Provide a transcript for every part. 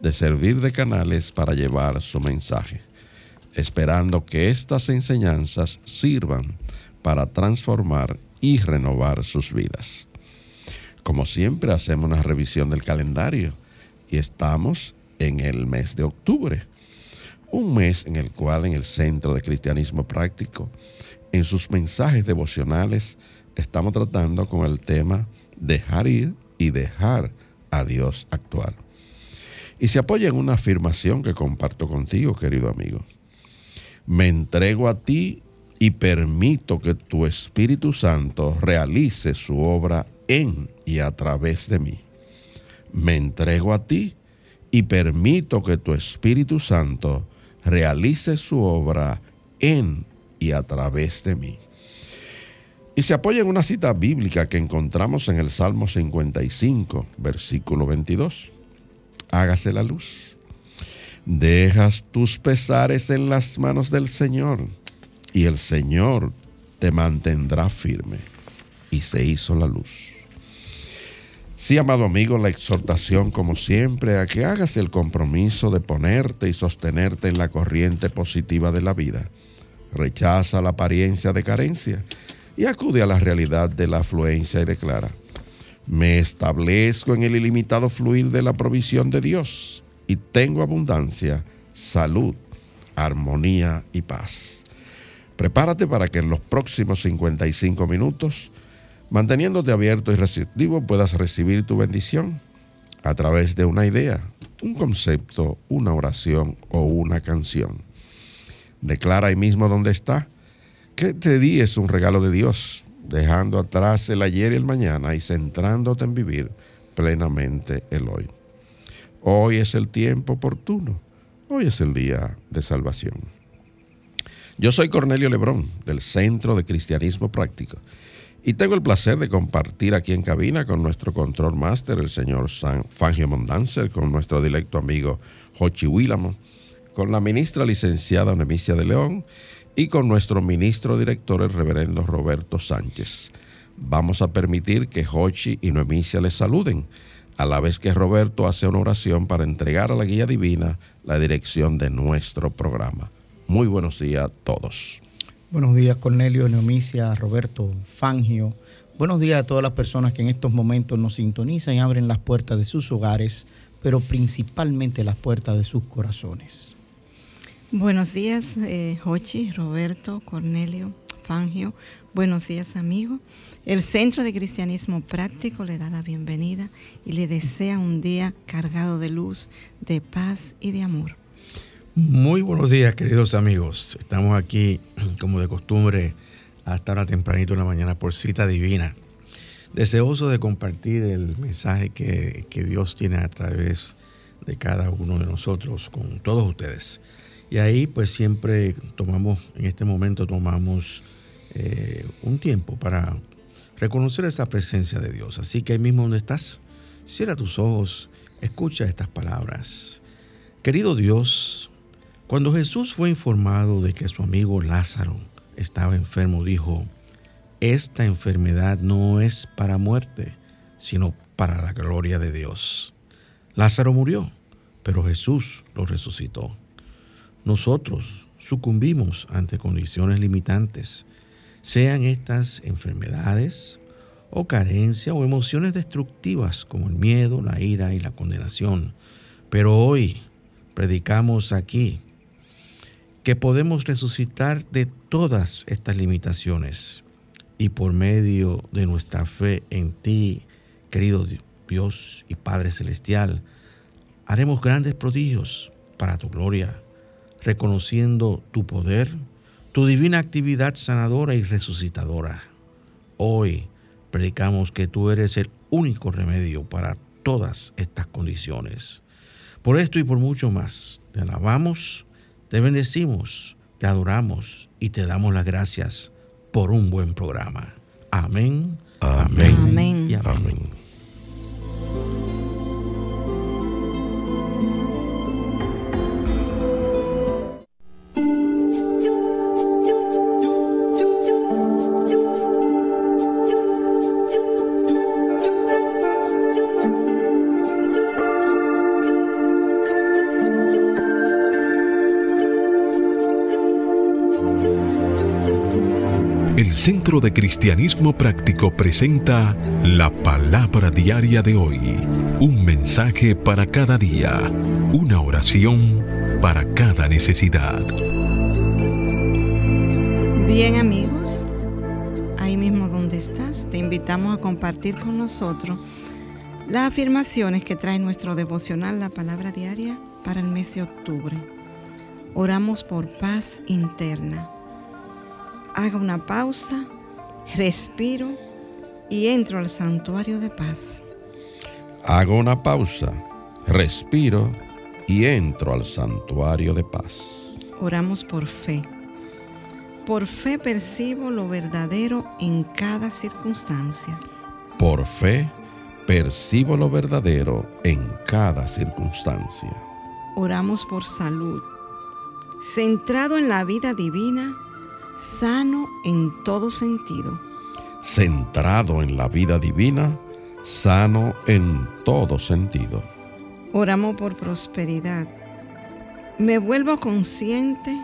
de servir de canales para llevar su mensaje, esperando que estas enseñanzas sirvan para transformar y renovar sus vidas. Como siempre hacemos una revisión del calendario y estamos en el mes de octubre, un mes en el cual en el Centro de Cristianismo Práctico, en sus mensajes devocionales, estamos tratando con el tema dejar ir y dejar a Dios actuar y se apoya en una afirmación que comparto contigo, querido amigo. Me entrego a ti y permito que tu Espíritu Santo realice su obra en y a través de mí. Me entrego a ti y permito que tu Espíritu Santo realice su obra en y a través de mí. Y se apoya en una cita bíblica que encontramos en el Salmo 55, versículo 22 hágase la luz. Dejas tus pesares en las manos del Señor y el Señor te mantendrá firme. Y se hizo la luz. Sí, amado amigo, la exhortación, como siempre, a que hagas el compromiso de ponerte y sostenerte en la corriente positiva de la vida. Rechaza la apariencia de carencia y acude a la realidad de la afluencia y declara, me establezco en el ilimitado fluir de la provisión de Dios y tengo abundancia, salud, armonía y paz. Prepárate para que en los próximos 55 minutos, manteniéndote abierto y receptivo, puedas recibir tu bendición a través de una idea, un concepto, una oración o una canción. Declara ahí mismo donde está que te di es un regalo de Dios dejando atrás el ayer y el mañana y centrándote en vivir plenamente el hoy. Hoy es el tiempo oportuno, hoy es el día de salvación. Yo soy Cornelio Lebrón, del Centro de Cristianismo Práctico, y tengo el placer de compartir aquí en cabina con nuestro control máster, el señor San Fangio Mondanzer, con nuestro directo amigo Jochi Willamo, con la ministra licenciada Onemicia de León y con nuestro ministro director, el reverendo Roberto Sánchez. Vamos a permitir que Hochi y Noemicia les saluden, a la vez que Roberto hace una oración para entregar a la guía divina la dirección de nuestro programa. Muy buenos días a todos. Buenos días, Cornelio, Noemicia, Roberto, Fangio. Buenos días a todas las personas que en estos momentos nos sintonizan y abren las puertas de sus hogares, pero principalmente las puertas de sus corazones. Buenos días, eh, Jochi, Roberto, Cornelio, Fangio. Buenos días, amigo. El Centro de Cristianismo Práctico le da la bienvenida y le desea un día cargado de luz, de paz y de amor. Muy buenos días, queridos amigos. Estamos aquí, como de costumbre, hasta ahora tempranito en la mañana por cita divina. Deseoso de compartir el mensaje que, que Dios tiene a través de cada uno de nosotros con todos ustedes. Y ahí pues siempre tomamos, en este momento tomamos eh, un tiempo para reconocer esa presencia de Dios. Así que ahí mismo donde estás, cierra tus ojos, escucha estas palabras. Querido Dios, cuando Jesús fue informado de que su amigo Lázaro estaba enfermo, dijo, esta enfermedad no es para muerte, sino para la gloria de Dios. Lázaro murió, pero Jesús lo resucitó nosotros sucumbimos ante condiciones limitantes, sean estas enfermedades o carencia o emociones destructivas como el miedo, la ira y la condenación. Pero hoy predicamos aquí que podemos resucitar de todas estas limitaciones y por medio de nuestra fe en ti, querido Dios y Padre Celestial, haremos grandes prodigios para tu gloria, reconociendo tu poder, tu divina actividad sanadora y resucitadora. Hoy predicamos que tú eres el único remedio para todas estas condiciones. Por esto y por mucho más, te alabamos, te bendecimos, te adoramos y te damos las gracias por un buen programa. Amén. Amén. Amén. y amén. Amén. Centro de Cristianismo Práctico presenta la palabra diaria de hoy. Un mensaje para cada día. Una oración para cada necesidad. Bien amigos, ahí mismo donde estás, te invitamos a compartir con nosotros las afirmaciones que trae nuestro devocional, la palabra diaria, para el mes de octubre. Oramos por paz interna. Haga una pausa, respiro y entro al santuario de paz. Hago una pausa, respiro y entro al santuario de paz. Oramos por fe. Por fe percibo lo verdadero en cada circunstancia. Por fe percibo lo verdadero en cada circunstancia. Oramos por salud. Centrado en la vida divina, sano en todo sentido. Centrado en la vida divina, sano en todo sentido. Oramos por prosperidad. Me vuelvo consciente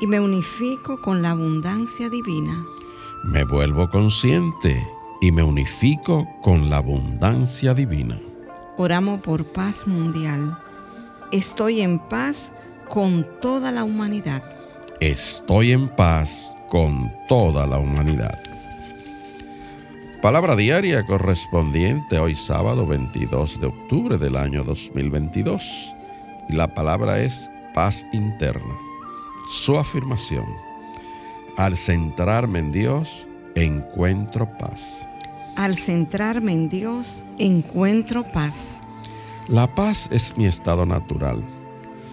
y me unifico con la abundancia divina. Me vuelvo consciente y me unifico con la abundancia divina. Oramos por paz mundial. Estoy en paz con toda la humanidad. Estoy en paz con toda la humanidad. Palabra diaria correspondiente hoy sábado 22 de octubre del año 2022. Y la palabra es paz interna. Su afirmación. Al centrarme en Dios, encuentro paz. Al centrarme en Dios, encuentro paz. La paz es mi estado natural,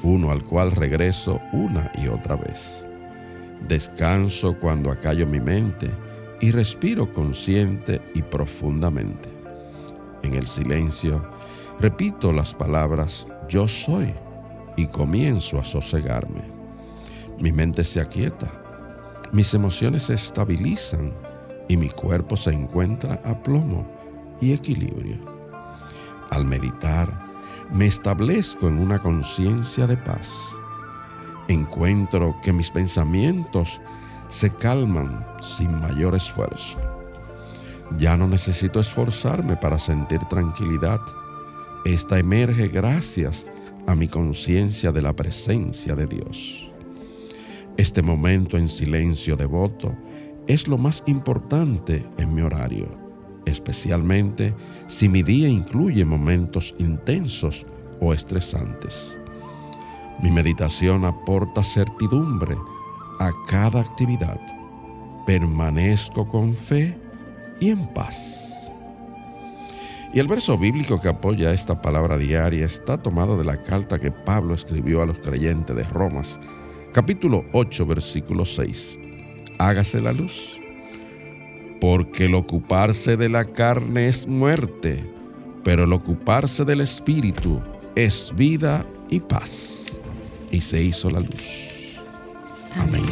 uno al cual regreso una y otra vez. Descanso cuando acallo mi mente y respiro consciente y profundamente. En el silencio, repito las palabras yo soy y comienzo a sosegarme. Mi mente se aquieta, mis emociones se estabilizan y mi cuerpo se encuentra a plomo y equilibrio. Al meditar, me establezco en una conciencia de paz. Encuentro que mis pensamientos se calman sin mayor esfuerzo. Ya no necesito esforzarme para sentir tranquilidad. Esta emerge gracias a mi conciencia de la presencia de Dios. Este momento en silencio devoto es lo más importante en mi horario, especialmente si mi día incluye momentos intensos o estresantes. Mi meditación aporta certidumbre a cada actividad. Permanezco con fe y en paz. Y el verso bíblico que apoya esta palabra diaria está tomado de la carta que Pablo escribió a los creyentes de Romas, capítulo 8, versículo 6. Hágase la luz. Porque el ocuparse de la carne es muerte, pero el ocuparse del espíritu es vida y paz. Y se hizo la luz. Amén.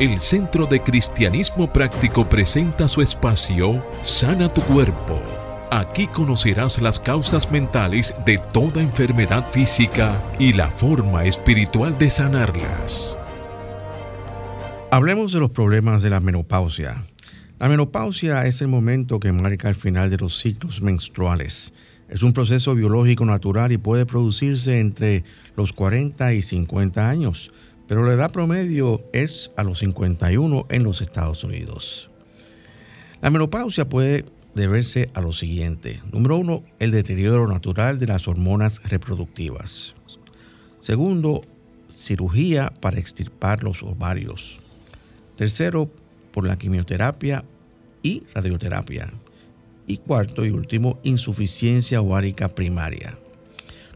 El Centro de Cristianismo Práctico presenta su espacio Sana tu Cuerpo. Aquí conocerás las causas mentales de toda enfermedad física y la forma espiritual de sanarlas. Hablemos de los problemas de la menopausia. La menopausia es el momento que marca el final de los ciclos menstruales. Es un proceso biológico natural y puede producirse entre los 40 y 50 años, pero la edad promedio es a los 51 en los Estados Unidos. La menopausia puede deberse a lo siguiente. Número uno, el deterioro natural de las hormonas reproductivas. Segundo, cirugía para extirpar los ovarios. Tercero, por la quimioterapia y radioterapia. Y cuarto y último, insuficiencia ovárica primaria.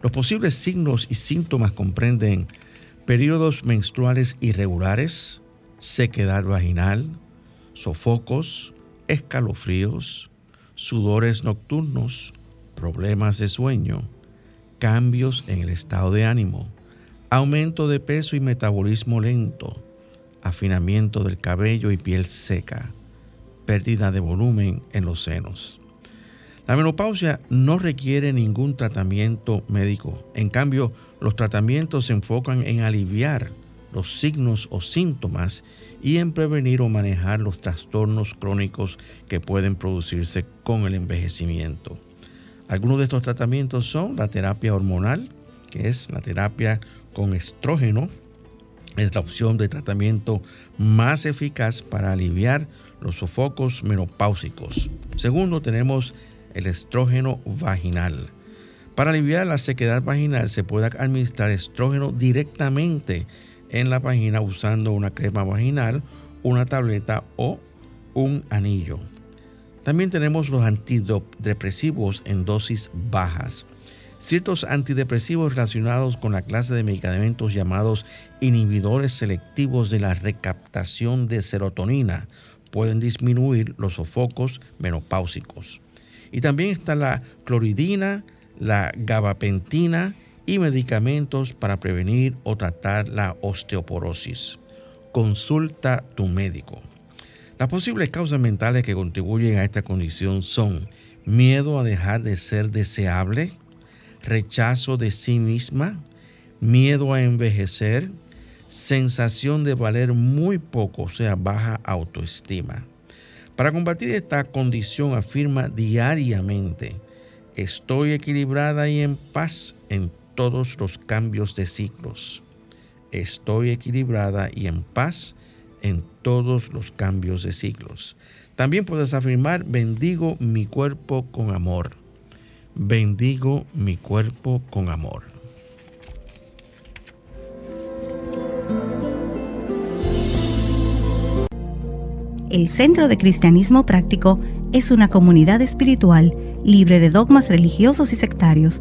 Los posibles signos y síntomas comprenden periodos menstruales irregulares, sequedad vaginal, sofocos, escalofríos, sudores nocturnos, problemas de sueño, cambios en el estado de ánimo, aumento de peso y metabolismo lento, afinamiento del cabello y piel seca, pérdida de volumen en los senos. La menopausia no requiere ningún tratamiento médico. En cambio, los tratamientos se enfocan en aliviar los signos o síntomas y en prevenir o manejar los trastornos crónicos que pueden producirse con el envejecimiento. Algunos de estos tratamientos son la terapia hormonal, que es la terapia con estrógeno, es la opción de tratamiento más eficaz para aliviar los sofocos menopáusicos. Segundo, tenemos el estrógeno vaginal. Para aliviar la sequedad vaginal se puede administrar estrógeno directamente en la vagina usando una crema vaginal, una tableta o un anillo. También tenemos los antidepresivos en dosis bajas. Ciertos antidepresivos relacionados con la clase de medicamentos llamados inhibidores selectivos de la recaptación de serotonina pueden disminuir los sofocos menopáusicos. Y también está la cloridina, la gabapentina y medicamentos para prevenir o tratar la osteoporosis. Consulta tu médico. Las posibles causas mentales que contribuyen a esta condición son miedo a dejar de ser deseable, rechazo de sí misma, miedo a envejecer, sensación de valer muy poco, o sea, baja autoestima. Para combatir esta condición afirma diariamente, estoy equilibrada y en paz en todos los cambios de ciclos. Estoy equilibrada y en paz en todos los cambios de ciclos. También puedes afirmar, bendigo mi cuerpo con amor. Bendigo mi cuerpo con amor. El Centro de Cristianismo Práctico es una comunidad espiritual libre de dogmas religiosos y sectarios,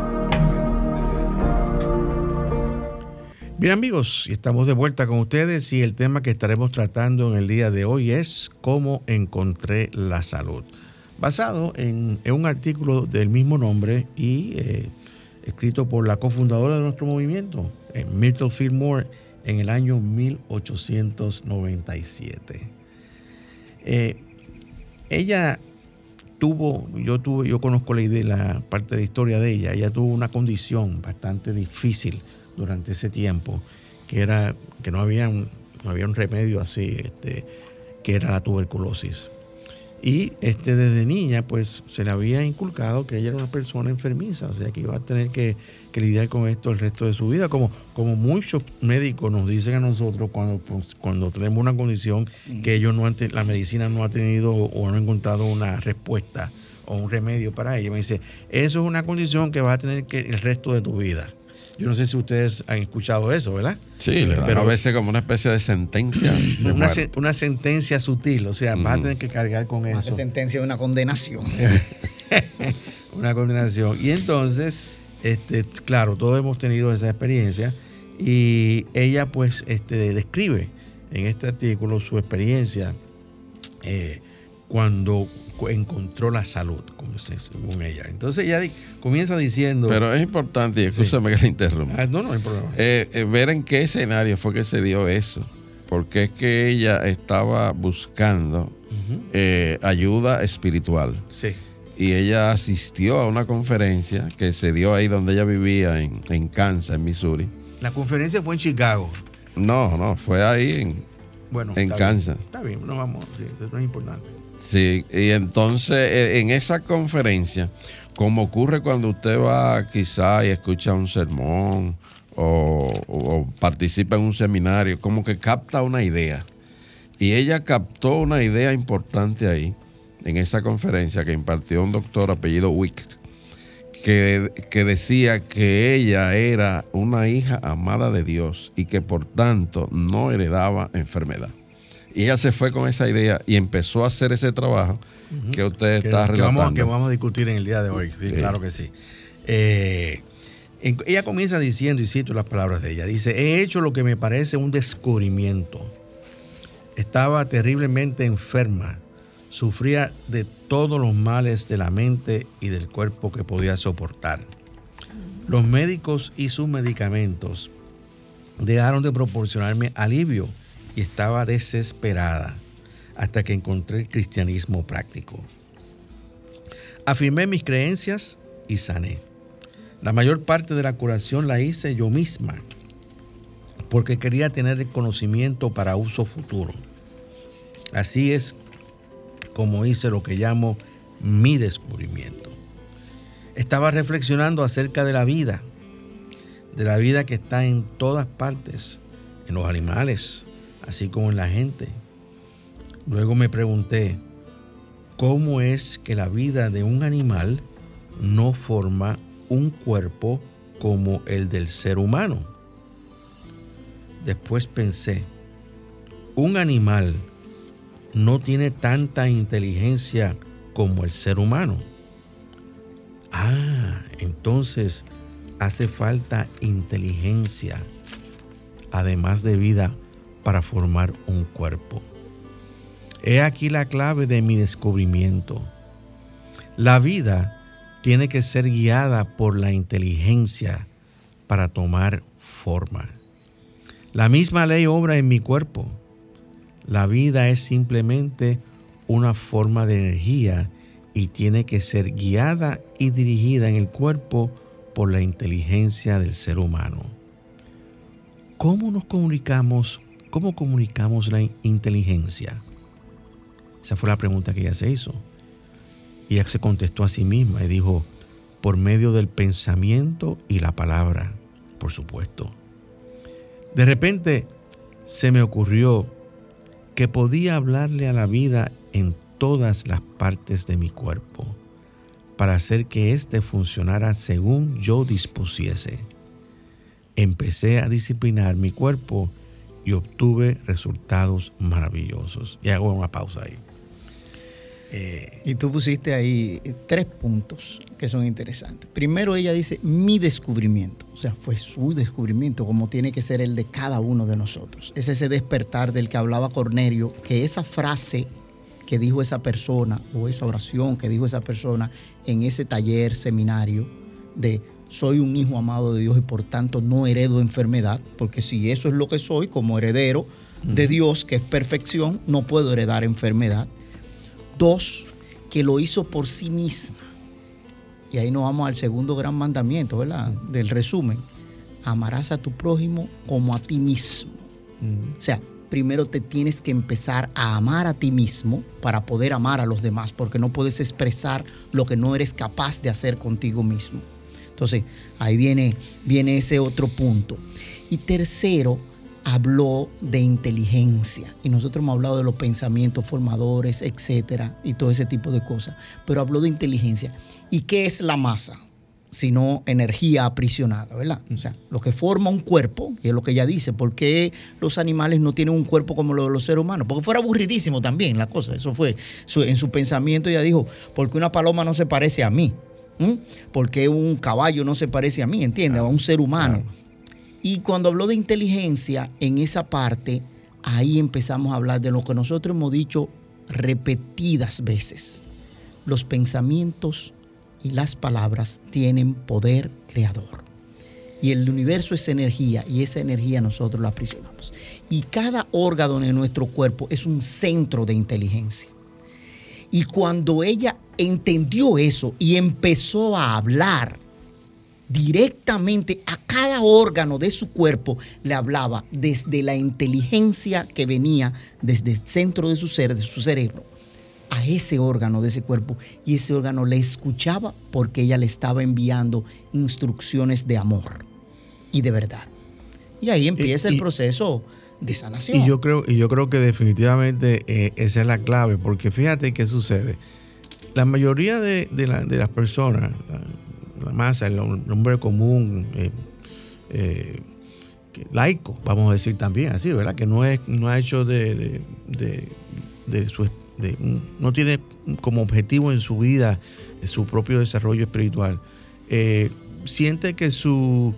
Bien amigos, estamos de vuelta con ustedes y el tema que estaremos tratando en el día de hoy es cómo encontré la salud. Basado en, un artículo del mismo nombre y eh, escrito por la cofundadora de nuestro movimiento, eh, Myrtle Fillmore, en el año 1897. Eh, ella tuvo, yo tuve, yo conozco la idea, la parte de la historia de ella, ella tuvo una condición bastante difícil durante ese tiempo, que era que no había un, no había un remedio así, este, que era la tuberculosis. Y este, desde niña, pues se le había inculcado que ella era una persona enfermiza, o sea que iba a tener que, lidiar con esto el resto de su vida, como, como muchos médicos nos dicen a nosotros cuando, pues, cuando tenemos una condición que ellos no han, la medicina no ha tenido o no ha encontrado una respuesta o un remedio para ella. Me dice, eso es una condición que vas a tener que el resto de tu vida. Yo no sé si ustedes han escuchado eso, ¿verdad? Sí, pero a veces como una especie de sentencia. una, sentencia sutil, o sea, vas a tener que cargar con eso. Una sentencia de una condenación. una condenación. Y entonces, este, claro, todos hemos tenido esa experiencia y ella pues este, describe en este artículo su experiencia eh, cuando encontró la salud, como se, según ella. Entonces ella comienza diciendo... Pero es importante, y escúchame que le interrumpa. Ah, no, no hay problema. Eh, eh, ver en qué escenario fue que se dio eso. Porque es que ella estaba buscando ayuda espiritual. Sí y ella asistió a una conferencia que se dio ahí donde ella vivía, en, en Kansas, en Missouri. La conferencia fue en Chicago. No, no, fue ahí en, bueno, en Kansas. Está bien, no vamos, sí, eso no es importante. Sí, y entonces eh, en esa conferencia, como ocurre cuando usted va quizá y escucha un sermón o, participa en un seminario, como que capta una idea. Y ella captó una idea importante ahí en esa conferencia que impartió un doctor apellido Wick, que, que, decía que ella era una hija amada de Dios y que por tanto no heredaba enfermedad. Y ella se fue con esa idea y empezó a hacer ese trabajo que usted está que Vamos, que vamos a discutir en el día de hoy, sí, claro que sí. Eh, ella comienza diciendo, y cito las palabras de ella, dice, he hecho lo que me parece un descubrimiento. Estaba terriblemente enferma sufría de todos los males de la mente y del cuerpo que podía soportar. Los médicos y sus medicamentos dejaron de proporcionarme alivio y estaba desesperada hasta que encontré el cristianismo práctico. Afirmé mis creencias y sané. La mayor parte de la curación la hice yo misma porque quería tener el conocimiento para uso futuro. Así es como hice lo que llamo mi descubrimiento. Estaba reflexionando acerca de la vida, de la vida que está en todas partes, en los animales, así como en la gente. Luego me pregunté, ¿cómo es que la vida de un animal no forma un cuerpo como el del ser humano? Después pensé, un animal no tiene tanta inteligencia como el ser humano. Ah, entonces hace falta inteligencia, además de vida, para formar un cuerpo. He aquí la clave de mi descubrimiento. La vida tiene que ser guiada por la inteligencia para tomar forma. La misma ley obra en mi cuerpo. La vida es simplemente una forma de energía y tiene que ser guiada y dirigida en el cuerpo por la inteligencia del ser humano. ¿Cómo nos comunicamos? ¿Cómo comunicamos la inteligencia? Esa fue la pregunta que ella se hizo. Y ella se contestó a sí misma y dijo, por medio del pensamiento y la palabra, por supuesto. De repente se me ocurrió que podía hablarle a la vida en todas las partes de mi cuerpo para hacer que éste funcionara según yo dispusiese. Empecé a disciplinar mi cuerpo y obtuve resultados maravillosos. Y hago una pausa ahí. Eh, y tú pusiste ahí tres puntos que son interesantes. Primero ella dice mi descubrimiento, o sea, fue su descubrimiento como tiene que ser el de cada uno de nosotros. Es ese despertar del que hablaba Cornelio, que esa frase que dijo esa persona o esa oración que dijo esa persona en ese taller, seminario de soy un hijo amado de Dios y por tanto no heredo enfermedad, porque si eso es lo que soy como heredero de Dios, que es perfección, no puedo heredar enfermedad. Dos, que lo hizo por sí misma. Y ahí nos vamos al segundo gran mandamiento, ¿verdad? Del resumen. Amarás a tu prójimo como a ti mismo. O sea, primero te tienes que empezar a amar a ti mismo para poder amar a los demás, porque no puedes expresar lo que no eres capaz de hacer contigo mismo. Entonces, ahí viene, viene ese otro punto. Y tercero, habló de inteligencia y nosotros hemos hablado de los pensamientos formadores, etcétera, y todo ese tipo de cosas, pero habló de inteligencia. ¿Y qué es la masa? Sino energía aprisionada, ¿verdad? O sea, lo que forma un cuerpo, y es lo que ella dice, ¿por qué los animales no tienen un cuerpo como lo de los seres humanos? Porque fuera aburridísimo también la cosa, eso fue en su pensamiento, ella dijo, porque una paloma no se parece a mí. Porque un caballo no se parece a mí, ¿entiendes? A un ser humano. Y cuando habló de inteligencia, en esa parte, ahí empezamos a hablar de lo que nosotros hemos dicho repetidas veces. Los pensamientos y las palabras tienen poder creador. Y el universo es energía y esa energía nosotros la aprisionamos. Y cada órgano de nuestro cuerpo es un centro de inteligencia. Y cuando ella entendió eso y empezó a hablar directamente a cada órgano de su cuerpo, le hablaba desde la inteligencia que venía desde el centro de su ser, de su cerebro, a ese órgano de ese cuerpo. Y ese órgano le escuchaba porque ella le estaba enviando instrucciones de amor y de verdad. Y ahí empieza el proceso de sanación. Y yo creo, y yo creo que definitivamente eh, esa es la clave, porque fíjate qué sucede. La mayoría de, las personas, la, masa, el hombre común, eh, eh, laico, vamos a decir también así, ¿verdad? Que no, es, no ha hecho de, su... no tiene como objetivo en su vida su propio desarrollo espiritual. siente que su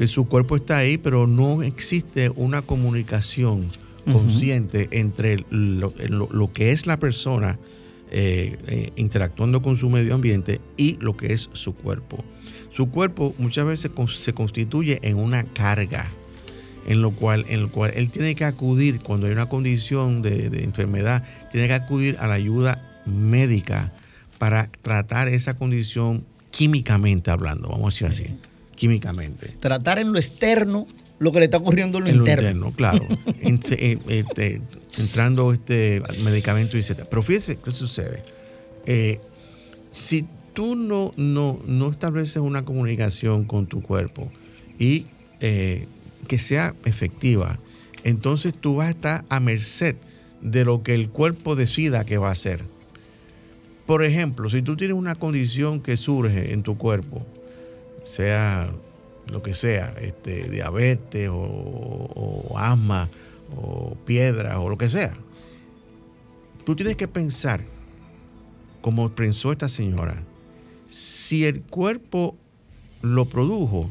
que su cuerpo está ahí, pero no existe una comunicación consciente entre lo, que es la persona eh, eh, interactuando con su medio ambiente y lo que es su cuerpo. Su cuerpo muchas veces se constituye en una carga, en lo cual, en lo cual él tiene que acudir cuando hay una condición de, de enfermedad, tiene que acudir a la ayuda médica para tratar esa condición químicamente hablando, vamos a decir así químicamente. Tratar en lo externo lo que le está ocurriendo en lo, interno. claro. Eh, este, entrando este medicamento y etc. Pero fíjese qué sucede. Eh, si tú no, no, no estableces una comunicación con tu cuerpo y eh, que sea efectiva, entonces tú vas a estar a merced de lo que el cuerpo decida que va a hacer. Por ejemplo, si tú tienes una condición que surge en tu cuerpo, sea lo que sea, este, diabetes o, asma o piedra o lo que sea. Tú tienes que pensar, como pensó esta señora, si el cuerpo lo produjo,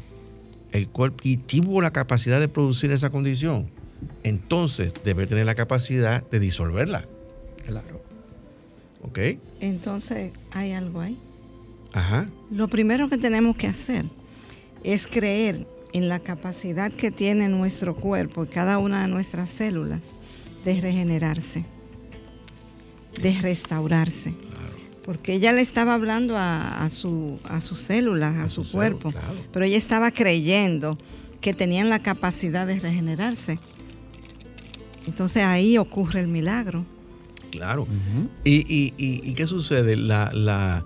el cuerpo y tuvo la capacidad de producir esa condición, entonces debe tener la capacidad de disolverla. Claro. ¿Ok? Entonces, ¿hay algo ahí? Ajá. Lo primero que tenemos que hacer es creer en la capacidad que tiene nuestro cuerpo y cada una de nuestras células de regenerarse, de restaurarse. Porque ella le estaba hablando a, su, a sus células, a, su, cuerpo, pero ella estaba creyendo que tenían la capacidad de regenerarse. Entonces ahí ocurre el milagro. Claro. y, qué sucede? La,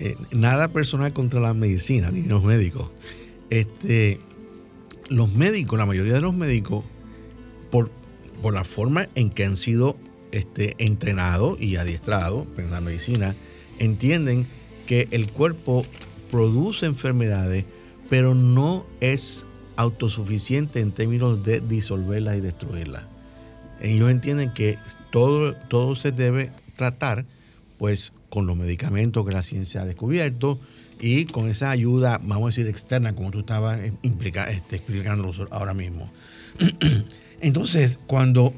eh, nada personal contra la medicina ni los médicos. Este, los médicos, la mayoría de los médicos, por, por la forma en que han sido este, entrenados y adiestrados en la medicina, entienden que el cuerpo produce enfermedades, pero no es autosuficiente en términos de disolverlas y destruirlas. Ellos entienden que todo, todo se debe tratar pues con los medicamentos que la ciencia ha descubierto y con esa ayuda, vamos a decir, externa, como tú estabas implica, este, explicando ahora mismo. Entonces, cuando,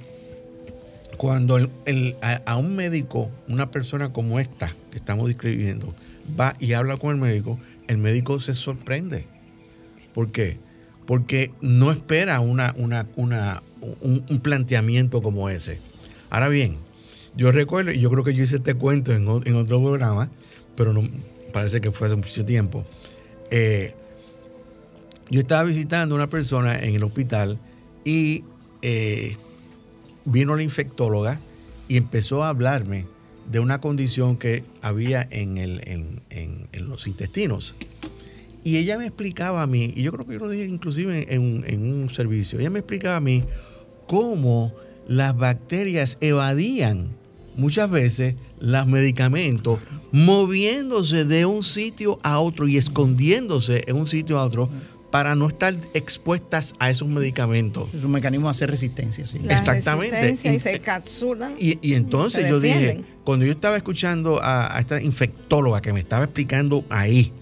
cuando a, un médico, una persona como esta que estamos describiendo, va y habla con el médico, el médico se sorprende. ¿Por qué? Porque no espera una, una, un, planteamiento como ese. Ahora bien, yo recuerdo, y yo creo que yo hice este cuento en, otro programa, pero no, parece que fue hace mucho tiempo. Eh, yo estaba visitando a una persona en el hospital y eh, vino la infectóloga y empezó a hablarme de una condición que había en, los intestinos. Y ella me explicaba a mí, y yo creo que yo lo dije inclusive en un servicio, ella me explicaba a mí cómo las bacterias evadían muchas veces los medicamentos moviéndose de un sitio a otro y escondiéndose en un sitio a otro para no estar expuestas a esos medicamentos. Es un mecanismo de hacer resistencia, sí. Exactamente. y se capsulan. Y, entonces yo dije, cuando yo estaba escuchando a, esta infectóloga que me estaba explicando ahí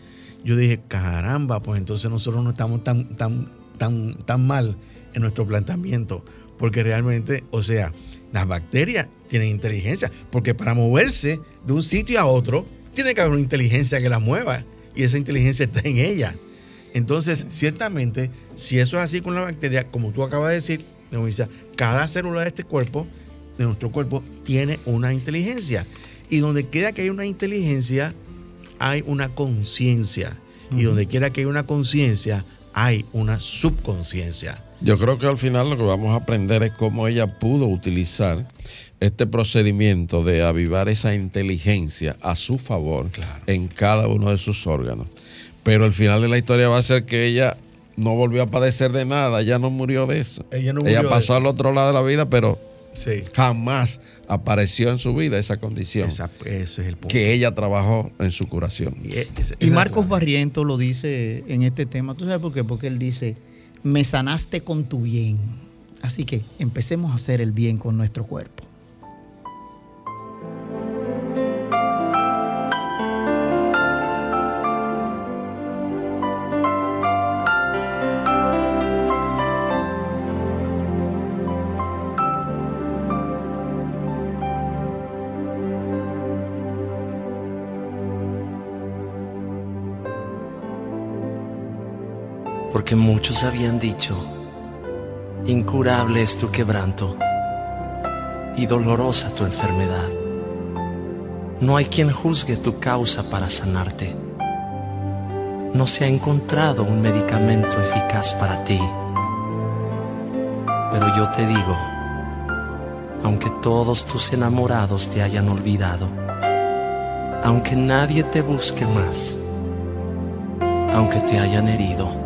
yo dije, caramba, pues entonces nosotros no estamos tan, tan, tan, tan mal en nuestro planteamiento, porque realmente, o sea, las bacterias tienen inteligencia, porque para moverse de un sitio a otro, tiene que haber una inteligencia que la mueva, y esa inteligencia está en ella. Entonces, ciertamente, si eso es así con la bacteria, como tú acabas de decir, cada célula de este cuerpo, de nuestro cuerpo, tiene una inteligencia. Y donde queda que hay una inteligencia, hay una conciencia. Y donde quiera que hay una conciencia, hay una subconsciencia. Yo creo que al final lo que vamos a aprender es cómo ella pudo utilizar este procedimiento de avivar esa inteligencia a su favor en cada uno de sus órganos. Pero el final de la historia va a ser que ella no volvió a padecer de nada, ella no murió de eso. Ella, pasó al otro lado de la vida, pero jamás apareció en su vida esa condición. es el Que ella trabajó en su curación. Y, y Marcos Barriento lo dice en este tema. ¿Tú sabes por qué? Porque él dice, me sanaste con tu bien. Así que empecemos a hacer el bien con nuestro cuerpo. Porque muchos habían dicho, incurable es tu quebranto y dolorosa tu enfermedad. No hay quien juzgue tu causa para sanarte. No se ha encontrado un medicamento eficaz para ti. Pero yo te digo, aunque todos tus enamorados te hayan olvidado, aunque nadie te busque más, aunque te hayan herido,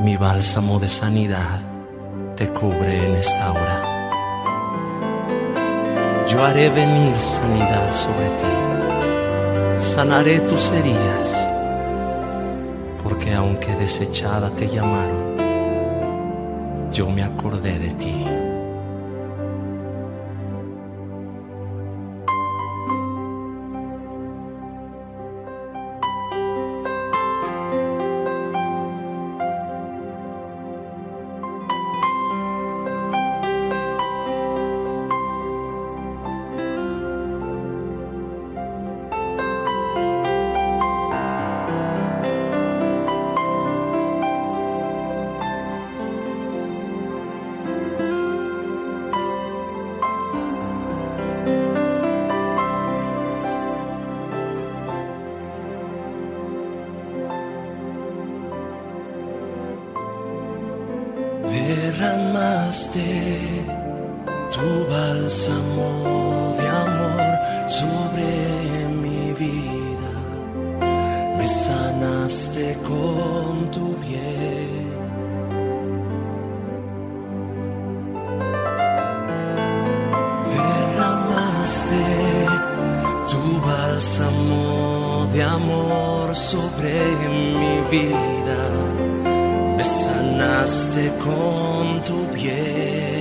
mi bálsamo de sanidad te cubre en esta hora. Yo haré venir sanidad sobre ti, sanaré tus heridas, porque aunque desechada te llamaron, yo me acordé de ti. tu bálsamo de amor sobre mi vida, me sanaste con tu bien.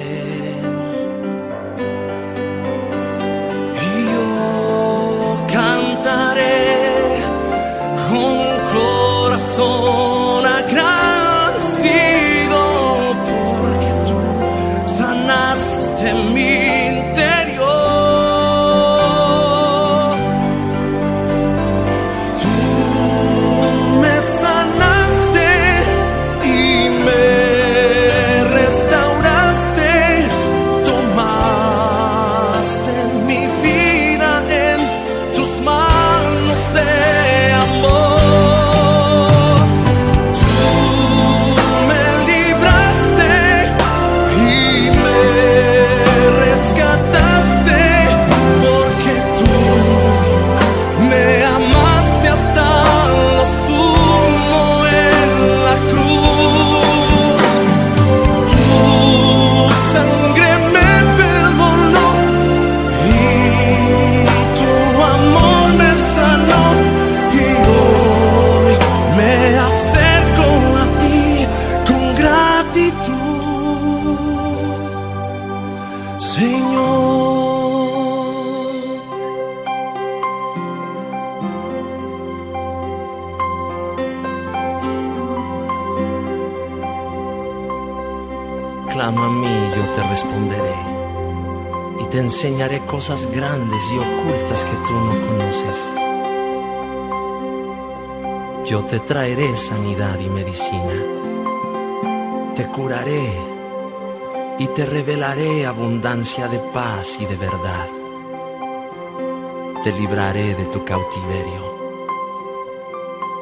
Cosas grandes y ocultas que tú no conoces. Yo te traeré sanidad y medicina. Te curaré y te revelaré abundancia de paz y de verdad. Te libraré de tu cautiverio.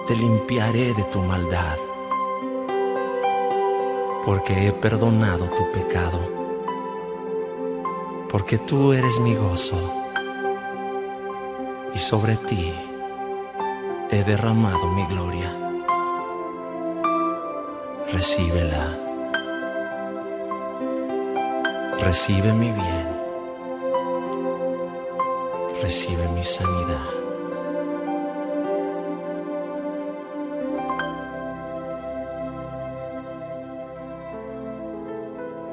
Te limpiaré de tu maldad porque he perdonado tu pecado, porque tú eres mi gozo y sobre ti he derramado mi gloria. Recíbela, recibe mi bien, recibe mi sanidad.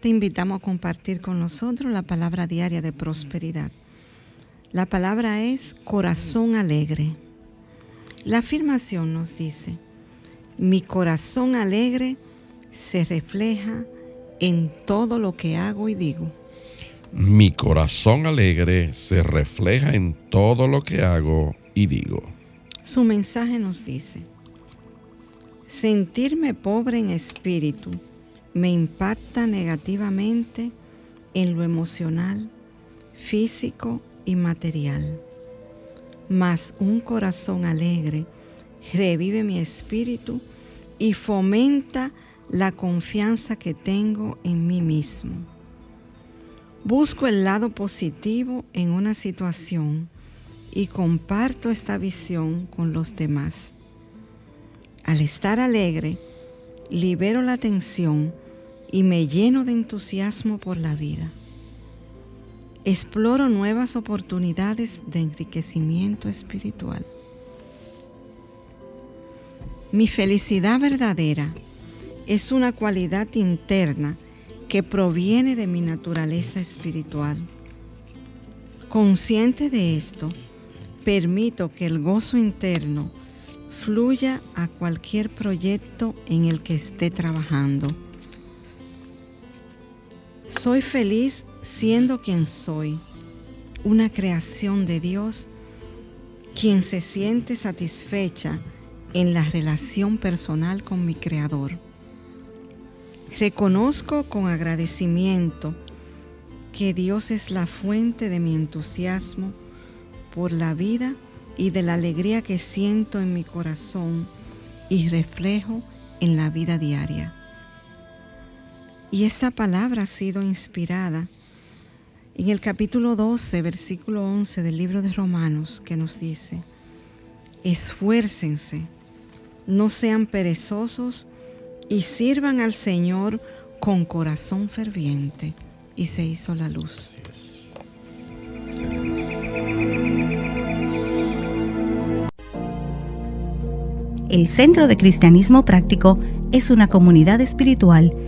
te invitamos a compartir con nosotros la palabra diaria de prosperidad. La palabra es corazón alegre. La afirmación nos dice, mi corazón alegre se refleja en todo lo que hago y digo. Mi corazón alegre se refleja en todo lo que hago y digo. Su mensaje nos dice, sentirme pobre en espíritu me impacta negativamente en lo emocional, físico y material. Mas un corazón alegre revive mi espíritu y fomenta la confianza que tengo en mí mismo. Busco el lado positivo en una situación y comparto esta visión con los demás. Al estar alegre, libero la tensión y me lleno de entusiasmo por la vida. Exploro nuevas oportunidades de enriquecimiento espiritual. Mi felicidad verdadera es una cualidad interna que proviene de mi naturaleza espiritual. Consciente de esto, permito que el gozo interno fluya a cualquier proyecto en el que esté trabajando. Soy feliz siendo quien soy, una creación de Dios, quien se siente satisfecha en la relación personal con mi Creador. Reconozco con agradecimiento que Dios es la fuente de mi entusiasmo por la vida y de la alegría que siento en mi corazón y reflejo en la vida diaria. Y esta palabra ha sido inspirada en el capítulo 12, versículo 11 del libro de Romanos, que nos dice, esfuércense, no sean perezosos y sirvan al Señor con corazón ferviente. Y se hizo la luz. El Centro de Cristianismo Práctico es una comunidad espiritual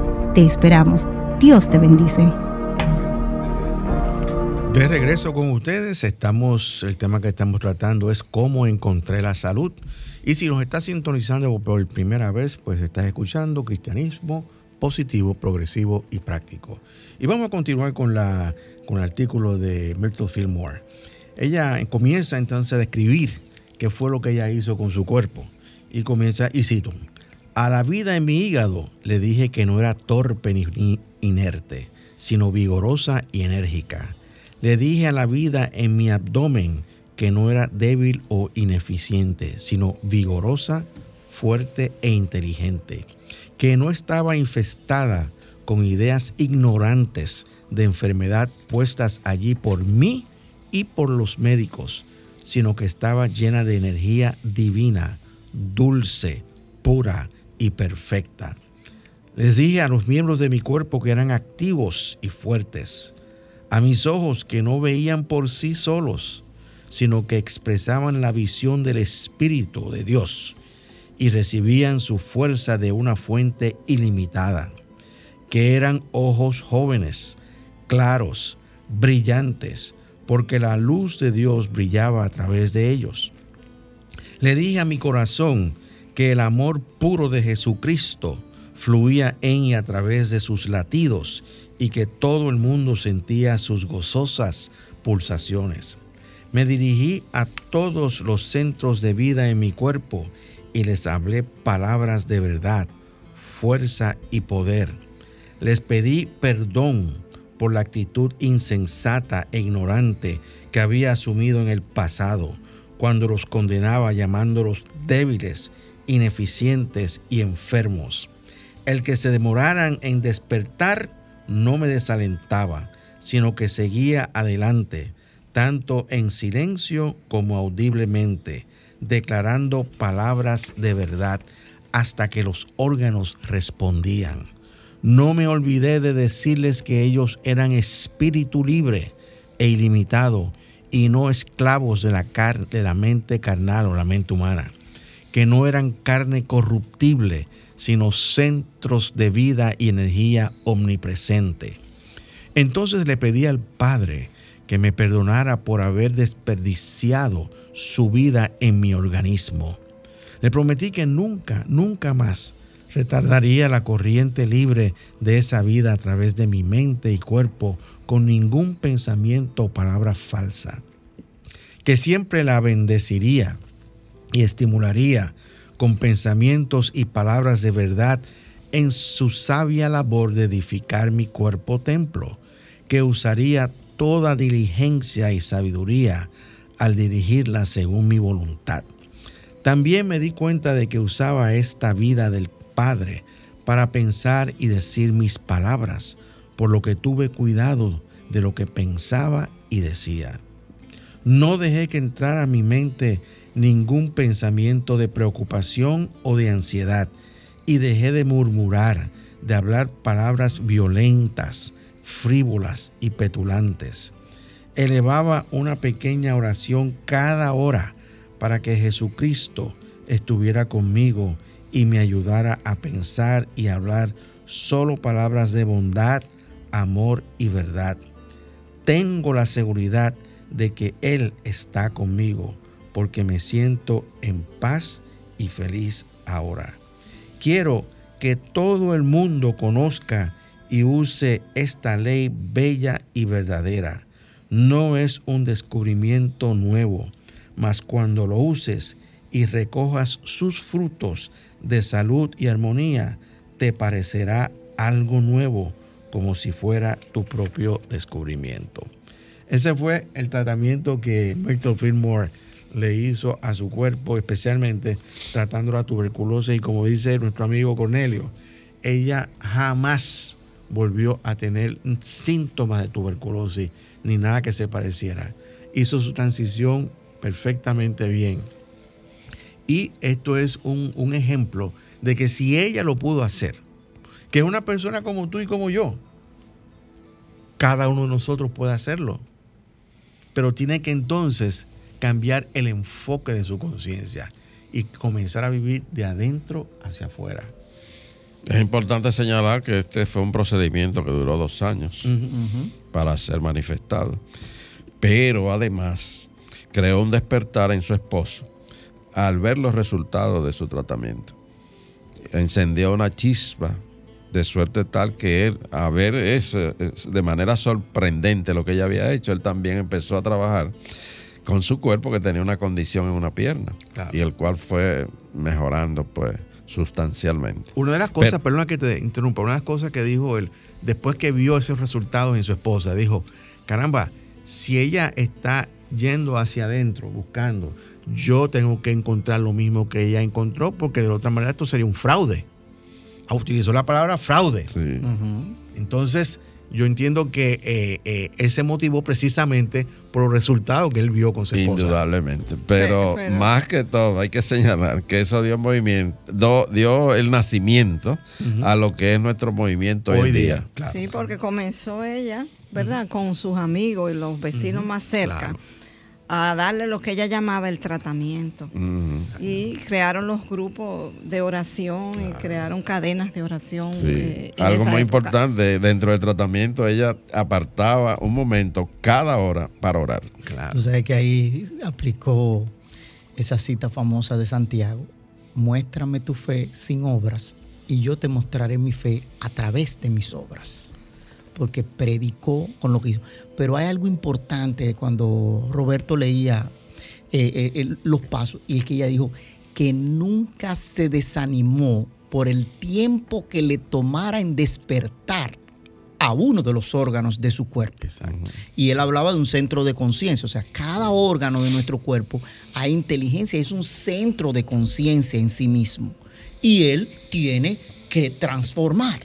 Te esperamos. Dios te bendice. De regreso con ustedes, estamos, el tema que estamos tratando es cómo encontré la salud. Y si nos estás sintonizando por primera vez, pues estás escuchando cristianismo positivo, progresivo y práctico. Y vamos a continuar con, la, con el artículo de Myrtle Fillmore. Ella comienza entonces a describir qué fue lo que ella hizo con su cuerpo. Y comienza, y cito, a la vida en mi hígado le dije que no era torpe ni inerte, sino vigorosa y enérgica. Le dije a la vida en mi abdomen que no era débil o ineficiente, sino vigorosa, fuerte e inteligente, que no estaba infestada con ideas ignorantes de enfermedad puestas allí por mí y por los médicos, sino que estaba llena de energía divina, dulce, pura y perfecta. Les dije a los miembros de mi cuerpo que eran activos y fuertes, a mis ojos que no veían por sí solos, sino que expresaban la visión del Espíritu de Dios y recibían su fuerza de una fuente ilimitada, que eran ojos jóvenes, claros, brillantes, porque la luz de Dios brillaba a través de ellos. Le dije a mi corazón que el amor puro de Jesucristo fluía en y a través de sus latidos y que todo el mundo sentía sus gozosas pulsaciones. Me dirigí a todos los centros de vida en mi cuerpo y les hablé palabras de verdad, fuerza y poder. Les pedí perdón por la actitud insensata e ignorante que había asumido en el pasado, cuando los condenaba llamándolos débiles, ineficientes y enfermos. El que se demoraran en despertar no me desalentaba, sino que seguía adelante, tanto en silencio como audiblemente, declarando palabras de verdad hasta que los órganos respondían. No me olvidé de decirles que ellos eran espíritu libre e ilimitado y no esclavos de la, de la mente carnal o la mente humana, que no eran carne corruptible, sino centros de vida y energía omnipresente. Entonces le pedí al Padre que me perdonara por haber desperdiciado su vida en mi organismo. Le prometí que nunca, nunca más retardaría la corriente libre de esa vida a través de mi mente y cuerpo con ningún pensamiento o palabra falsa. Que siempre la bendeciría y estimularía con pensamientos y palabras de verdad en su sabia labor de edificar mi cuerpo templo, que usaría toda diligencia y sabiduría al dirigirla según mi voluntad. También me di cuenta de que usaba esta vida del Padre para pensar y decir mis palabras, por lo que tuve cuidado de lo que pensaba y decía. No dejé que entrara a mi mente ningún pensamiento de preocupación o de ansiedad y dejé de murmurar, de hablar palabras violentas, frívolas y petulantes elevaba una pequeña oración cada hora para que Jesucristo estuviera conmigo y me ayudara a pensar y hablar solo palabras de bondad, amor y verdad. Tengo la seguridad de que Él está conmigo porque me siento en paz y feliz ahora. Quiero que todo el mundo conozca y use esta ley bella y verdadera no es un descubrimiento nuevo, mas cuando lo uses y recojas sus frutos de salud y armonía, te parecerá algo nuevo, como si fuera tu propio descubrimiento. Ese fue el tratamiento que Michael Fillmore le hizo a su cuerpo, especialmente tratando la tuberculosis. Y como dice nuestro amigo Cornelio, ella jamás volvió a tener síntomas de tuberculosis ni nada que se pareciera. Hizo su transición perfectamente bien. Y esto es un, ejemplo de que si ella lo pudo hacer, que una persona como tú y como yo, cada uno de nosotros puede hacerlo. Pero tiene que entonces cambiar el enfoque de su conciencia y comenzar a vivir de adentro hacia afuera. Es importante señalar que este fue un procedimiento que duró dos años para ser manifestado. Pero además creó un despertar en su esposo al ver los resultados de su tratamiento. Encendió una chispa de suerte tal que él, a ver es, de manera sorprendente lo que ella había hecho, él también empezó a trabajar con su cuerpo que tenía una condición en una pierna y el cual fue mejorando pues sustancialmente. Una de las cosas, Pero- perdona que te interrumpa, una de las cosas que dijo él, después que vio esos resultados en su esposa, dijo, caramba, si ella está yendo hacia adentro, buscando, yo tengo que encontrar lo mismo que ella encontró, porque de otra manera esto sería un fraude. Ah, Utilizó la palabra fraude. Sí. Entonces, yo entiendo que eh, eh, él se motivó precisamente por los resultados que él vio con su esposa. Indudablemente. Pero, pero- más que todo, hay que señalar que eso dio movimiento, do- dio el nacimiento a lo que es nuestro movimiento hoy, día. claro. Sí, porque comenzó ella, ¿verdad? Con sus amigos y los vecinos más cerca claro. A darle lo que ella llamaba el tratamiento. Y crearon los grupos de oración y crearon cadenas de oración. Sí. eh, Algo muy época. importante, dentro del tratamiento, ella apartaba un momento cada hora para orar. Claro. Tú sabes que ahí aplicó esa cita famosa de Santiago. Muéstrame tu fe sin obras y yo te mostraré mi fe a través de mis obras. Porque predicó con lo que hizo. Pero hay algo importante cuando Roberto leía eh, eh, los pasos y es que ella dijo que nunca se desanimó por el tiempo que le tomara en despertar a uno de los órganos de su cuerpo. Exacto. Y él hablaba de un centro de conciencia, o sea, cada órgano de nuestro cuerpo hay inteligencia, es un centro de conciencia en sí mismo. Y él tiene que transformar,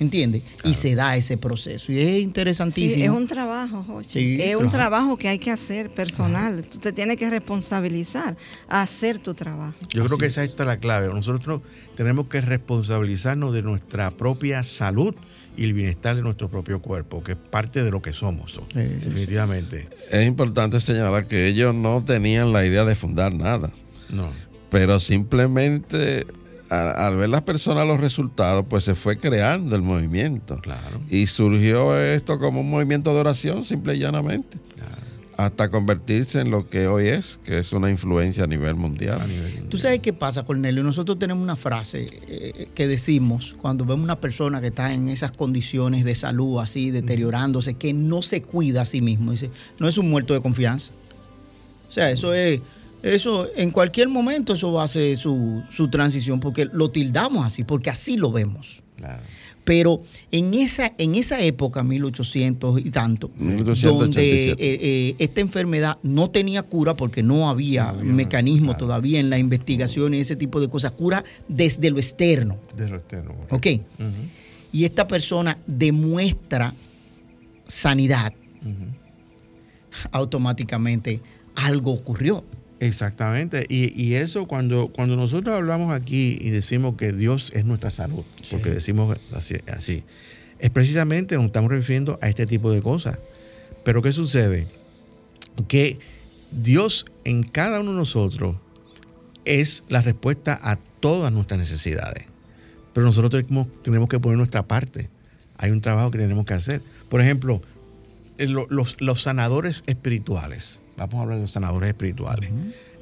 ¿entiendes? Y se da ese proceso. Y es Sí, interesantísimo. es un trabajo, Jochi. Sí, es un trabajo que hay que hacer personal. Tú te tienes que responsabilizar a hacer tu trabajo. Yo creo que esa está la clave. Nosotros tenemos que responsabilizarnos de nuestra propia salud y el bienestar de nuestro propio cuerpo, que es parte de lo que somos, sí. definitivamente. Es importante señalar que ellos no tenían la idea de fundar nada, No. pero simplemente al ver las personas los resultados, pues se fue creando el movimiento. Claro. Y surgió esto como un movimiento de oración, simple y llanamente, hasta convertirse en lo que hoy es, que es una influencia a nivel mundial. A nivel Tú sabes qué pasa, Cornelio. Nosotros tenemos una frase eh, que decimos cuando vemos una persona que está en esas condiciones de salud así, deteriorándose, que no se cuida a sí mismo. Dice, no es un muerto de confianza. O sea, eso es, eso en cualquier momento eso va a ser su, su transición, porque lo tildamos así, porque así lo vemos. Claro. Pero en esa, en esa época, 1800 y tanto, 1887. donde eh, eh, esta enfermedad no tenía cura porque no había, No había, mecanismo claro. todavía en la investigación y ese tipo de cosas, cura desde lo externo. De lo externo. ¿Ok? Ujú, Y esta persona demuestra sanidad, automáticamente algo ocurrió. Exactamente. Y, y eso cuando, cuando nosotros hablamos aquí y decimos que Dios es nuestra salud, porque decimos así, así, es precisamente nos estamos refiriendo a este tipo de cosas. Pero ¿qué sucede? Que Dios en cada uno de nosotros es la respuesta a todas nuestras necesidades. Pero nosotros tenemos, tenemos que poner nuestra parte. Hay un trabajo que tenemos que hacer. Por ejemplo, eh, lo- los, los sanadores espirituales. Vamos a hablar de los sanadores espirituales.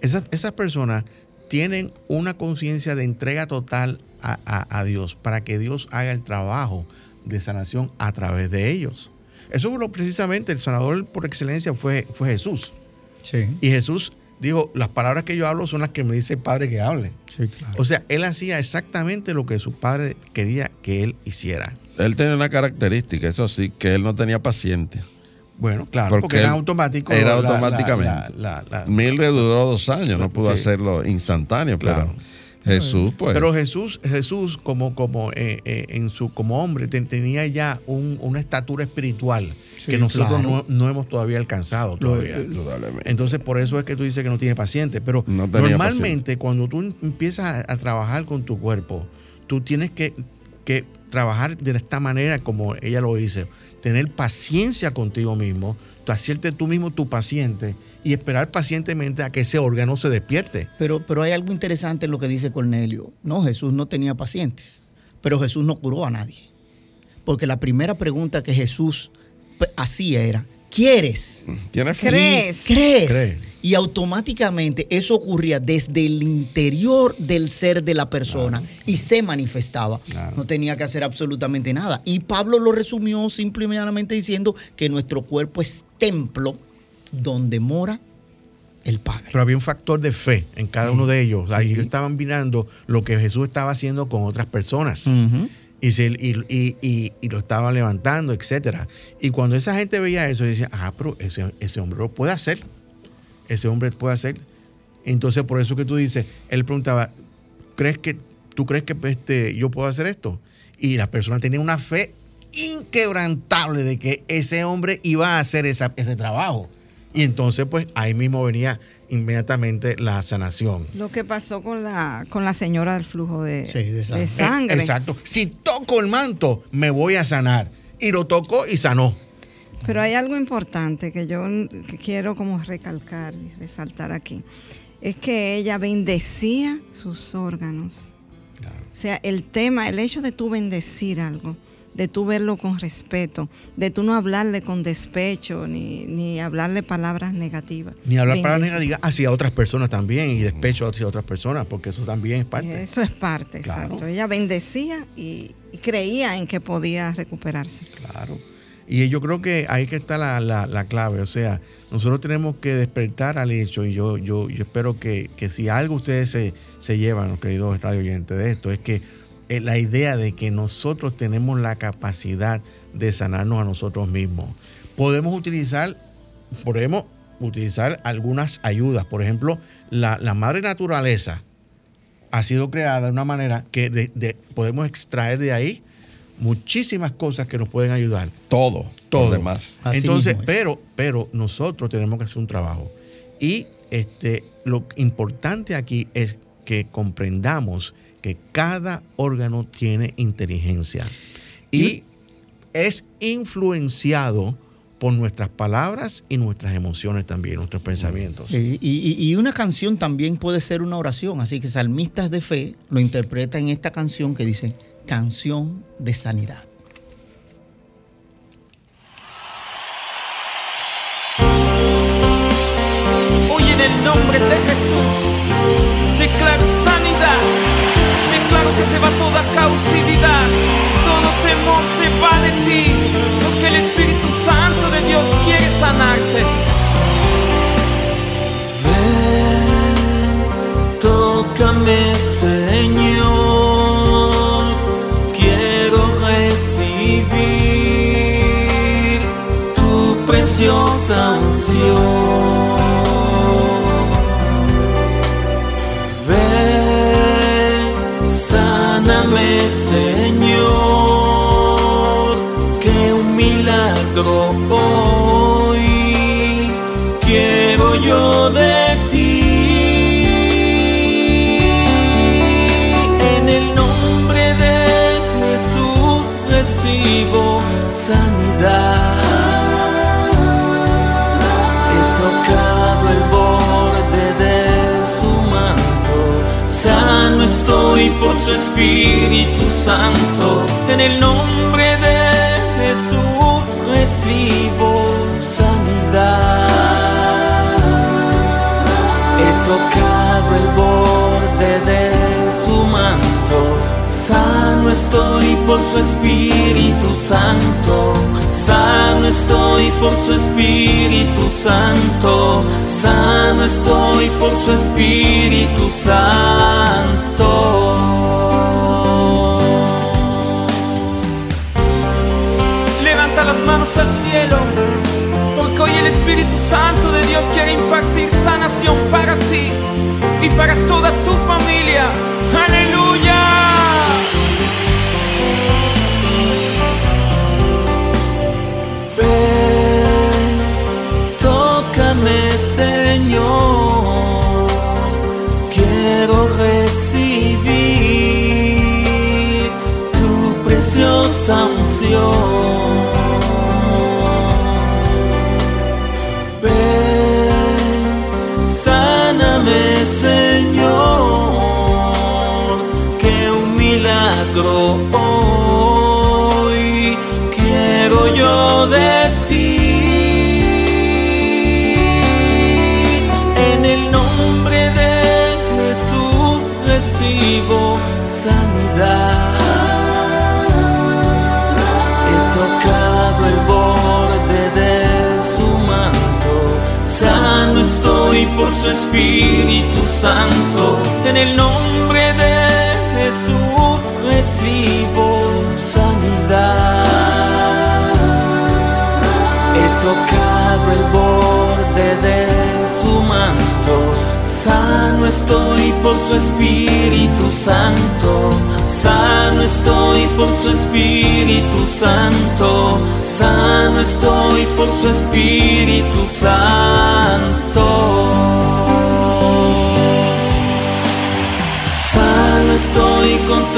esas, esas personas tienen una conciencia de entrega total a, a- a Dios para que Dios haga el trabajo de sanación a través de ellos. Eso fue lo- precisamente el sanador por excelencia fue, fue Jesús. Sí, Y Jesús dijo, las palabras que yo hablo son las que me dice el Padre que hable. sí, claro. O sea, él hacía exactamente lo que su padre quería que él hiciera. Él tenía una característica, eso sí, que él no tenía paciente. Bueno, claro, Porque porque, era automático. era automáticamente. la- la- la- Mildred duró dos años, no pudo Sí. hacerlo instantáneo, Claro. pero Jesús, pues. Pero Jesús, Jesús como, como, eh, eh, en su, como hombre ten- tenía ya un- una estatura espiritual Sí, que nosotros claro. no, no hemos todavía alcanzado. Todavía. Entonces, por eso es que tú dices que no tiene paciente. Pero No normalmente, cuando tú empiezas a, a trabajar con tu cuerpo, tú tienes que, que trabajar de esta manera, como ella lo dice, tener paciencia contigo mismo, tú hacerte tú mismo tu paciente y esperar pacientemente a que ese órgano se despierte. Pero, pero hay algo interesante en lo que dice Cornelio. No, Jesús no tenía pacientes, pero Jesús no curó a nadie. Porque la primera pregunta que Jesús hacía era, ¿quieres? ¿Tienes fe? ¿Crees? ¿Crees? Cree. Y automáticamente eso ocurría desde el interior del ser de la persona y se manifestaba. Claro. No tenía que hacer absolutamente nada. Y Pablo lo resumió simplemente diciendo que nuestro cuerpo es templo donde mora el Padre. Pero había un factor de fe en cada uno de ellos. Ahí ellos estaban mirando lo que Jesús estaba haciendo con otras personas. Y, se- y- y- y- lo estaba levantando, etcétera. Y cuando esa gente veía eso, decía, ah, pero ese, ese hombre lo puede hacer. Ese hombre puede hacer. Entonces, por eso que tú dices, él preguntaba, ¿crees que, ¿tú crees que este, yo puedo hacer esto? Y la persona tenía una fe inquebrantable de que ese hombre iba a hacer esa- ese trabajo. Y entonces, pues, ahí mismo venía inmediatamente la sanación. Lo que pasó con la, con la señora del flujo de, Sí, de sangre. de sangre. Eh, exacto. Si toco el manto, me voy a sanar. Y lo tocó y sanó. Pero hay algo importante que yo quiero como recalcar y resaltar aquí. Es que ella bendecía sus órganos. O sea, el tema, el hecho de tú bendecir algo, de tú verlo con respeto, de tú no hablarle con despecho ni, ni hablarle palabras negativas. Ni hablar para Bendecir. negativa hacia otras personas también y despecho hacia otras personas, porque eso también es parte. Eso es parte, Claro. exacto. Ella bendecía y, y creía en que podía recuperarse. Claro. Y yo creo que ahí que está la, la- la clave. O sea, nosotros tenemos que despertar al hecho, y yo, yo, yo espero que, que si algo ustedes se, se llevan, los queridos radio oyentes, de esto, es que la idea de que nosotros tenemos la capacidad de sanarnos a nosotros mismos. Podemos utilizar, podemos utilizar algunas ayudas. Por ejemplo, la, la madre naturaleza ha sido creada de una manera que de- de- podemos extraer de ahí muchísimas cosas que nos pueden ayudar. Todo, Todo. demás. Así Entonces, pero, pero nosotros tenemos que hacer un trabajo. Y este, lo importante aquí es que comprendamos que cada órgano tiene inteligencia y es influenciado por nuestras palabras y nuestras emociones también, nuestros pensamientos. Y, y- y una canción también puede ser una oración, así que salmistas de fe lo interpretan en esta canción que dice canción de sanidad. Hoy en el nombre de Jesús declaro se va toda cautividad, todo temor se va de ti, porque el Espíritu Santo de Dios quiere sanarte. Ven, tócame Señor, yo de ti. En el nombre de Jesús recibo sanidad. He tocado el borde de su manto, sano estoy por su Espíritu Santo. En el nombre estoy por su Espíritu Santo, sano estoy por su Espíritu Santo, sano estoy por su Espíritu Santo. Levanta las manos al cielo, porque hoy el Espíritu Santo de Dios quiere impartir sanación para ti y para toda tu familia. Espíritu Santo. En el nombre de Jesús recibo sanidad. He tocado el borde de su manto. Sano estoy por su Espíritu Santo. Sano estoy por su Espíritu Santo. Sano estoy por su Espíritu Santo.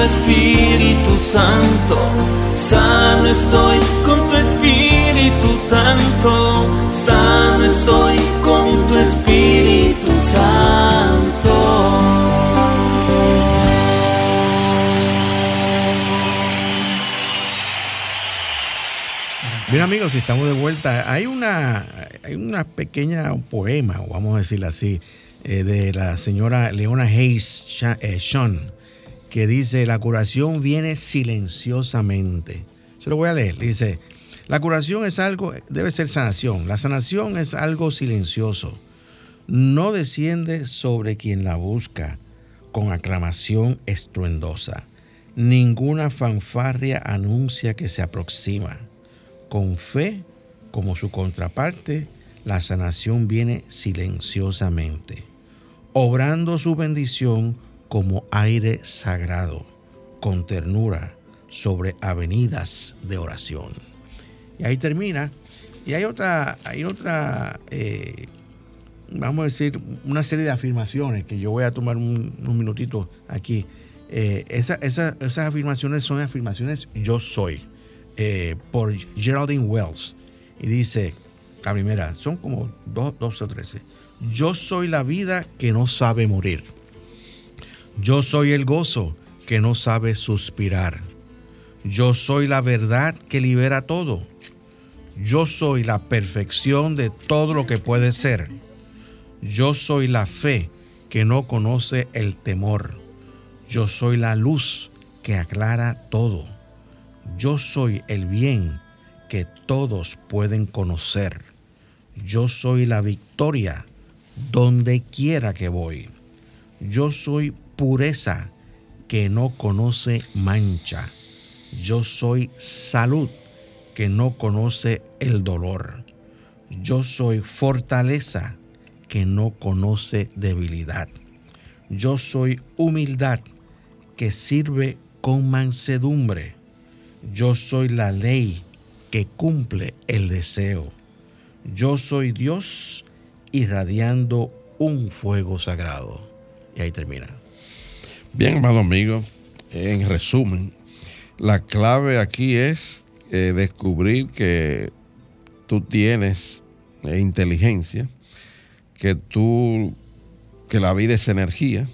Tu Espíritu Santo. Sano estoy con tu Espíritu Santo. Sano estoy con tu Espíritu Santo. Bien amigos, estamos de vuelta. Hay una, hay una pequeña poema, vamos a decirlo así, eh, de la señora Leona Hayes Sha- eh, Sean, que dice, la curación viene silenciosamente. Se lo voy a leer. Dice, la curación es algo, debe ser sanación. La sanación es algo silencioso. No desciende sobre quien la busca con aclamación estruendosa. Ninguna fanfarria anuncia que se aproxima. Con fe, como su contraparte, la sanación viene silenciosamente, obrando su bendición como aire sagrado, con ternura sobre avenidas de oración. Y ahí termina. Y hay otra, hay otra, eh, vamos a decir, una serie de afirmaciones que yo voy a tomar un, unos minutitos aquí. Eh, esa- esa- esas afirmaciones son afirmaciones yo soy, eh, por Geraldine Wells. Y dice, la primera, son como dos, 12 o 13. Yo soy la vida que no sabe morir. Yo soy el gozo que no sabe suspirar. Yo soy la verdad que libera todo. Yo soy la perfección de todo lo que puede ser. Yo soy la fe que no conoce el temor. Yo soy la luz que aclara todo. Yo soy el bien que todos pueden conocer. Yo soy la victoria donde quiera que voy. Yo soy pureza que no conoce mancha. Yo soy salud que no conoce el dolor. Yo soy fortaleza que no conoce debilidad. Yo soy humildad que sirve con mansedumbre. Yo soy la ley que cumple el deseo. Yo soy Dios irradiando un fuego sagrado. Y ahí termina. Bien, amado amigo, en resumen, la clave aquí es eh, descubrir que tú tienes eh, inteligencia, que tú, que la vida es energía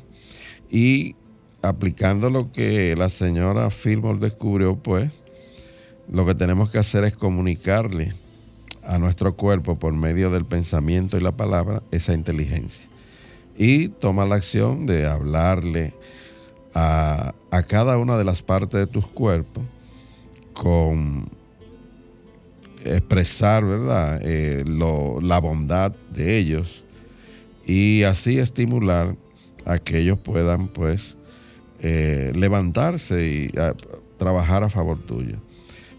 y aplicando lo que la señora Fillmore descubrió, pues lo que tenemos que hacer es comunicarle a nuestro cuerpo por medio del pensamiento y la palabra esa inteligencia. Y toma la acción de hablarle a, cada una de las partes de tus cuerpos con expresar, ¿verdad? Eh, la bondad de ellos y así estimular a que ellos puedan, pues, eh, levantarse y trabajar a favor tuyo.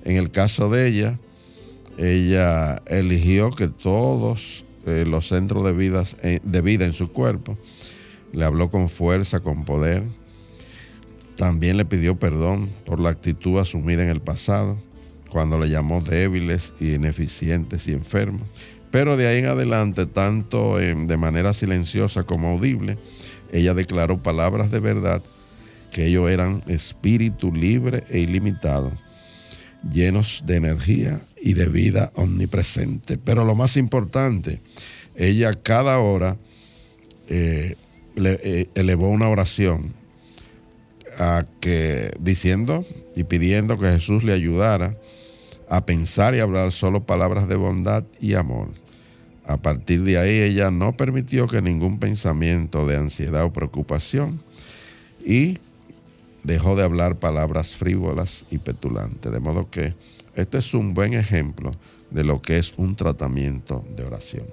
En el caso de ella, ella eligió que todos eh, los centros de, vidas, eh, de vida en su cuerpo, le habló con fuerza, con poder, también le pidió perdón por la actitud asumida en el pasado, cuando le llamó débiles y ineficientes y enfermos. Pero de ahí en adelante, tanto eh, de manera silenciosa como audible, ella declaró palabras de verdad que ellos eran espíritu libre e ilimitado, llenos de energía y de vida omnipresente. Pero lo más importante, ella cada hora eh, eh, elevó una oración a que diciendo y pidiendo que Jesús le ayudara a pensar y hablar solo palabras de bondad y amor. A partir de ahí ella no permitió que ningún pensamiento de ansiedad o preocupación y dejó de hablar palabras frívolas y petulantes. De modo que este es un buen ejemplo de lo que es un tratamiento de oración.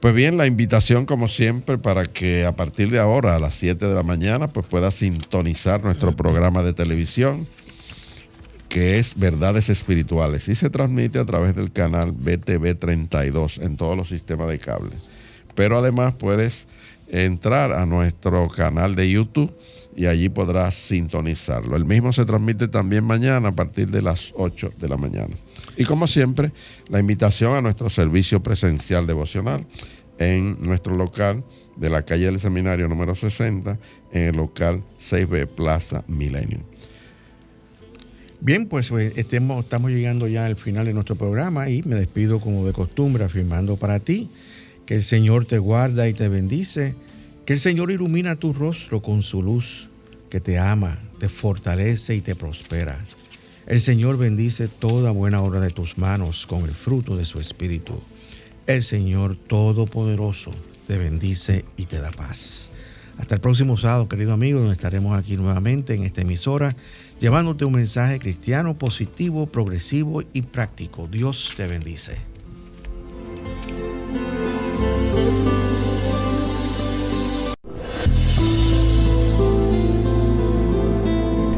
Pues bien, la invitación como siempre para que a partir de ahora a las 7 de la mañana pues pueda sintonizar nuestro programa de televisión que es Verdades Espirituales y se transmite a través del canal BTV 32 en todos los sistemas de cable. Pero además puedes entrar a nuestro canal de YouTube y allí podrás sintonizarlo. El mismo se transmite también mañana a partir de las 8 de la mañana. Y como siempre, la invitación a nuestro servicio presencial devocional en nuestro local de la calle del Seminario número 60, en el local 6B Plaza Milenio. Bien, pues, pues estamos llegando ya al final de nuestro programa y me despido como de costumbre afirmando para ti que el Señor te guarda y te bendice, que el Señor ilumina tu rostro con su luz, que te ama, te fortalece y te prospera. El Señor bendice toda buena obra de tus manos con el fruto de su Espíritu. El Señor Todopoderoso te bendice y te da paz. Hasta el próximo sábado, querido amigo, donde estaremos aquí nuevamente en esta emisora, llevándote un mensaje cristiano positivo, progresivo y práctico. Dios te bendice.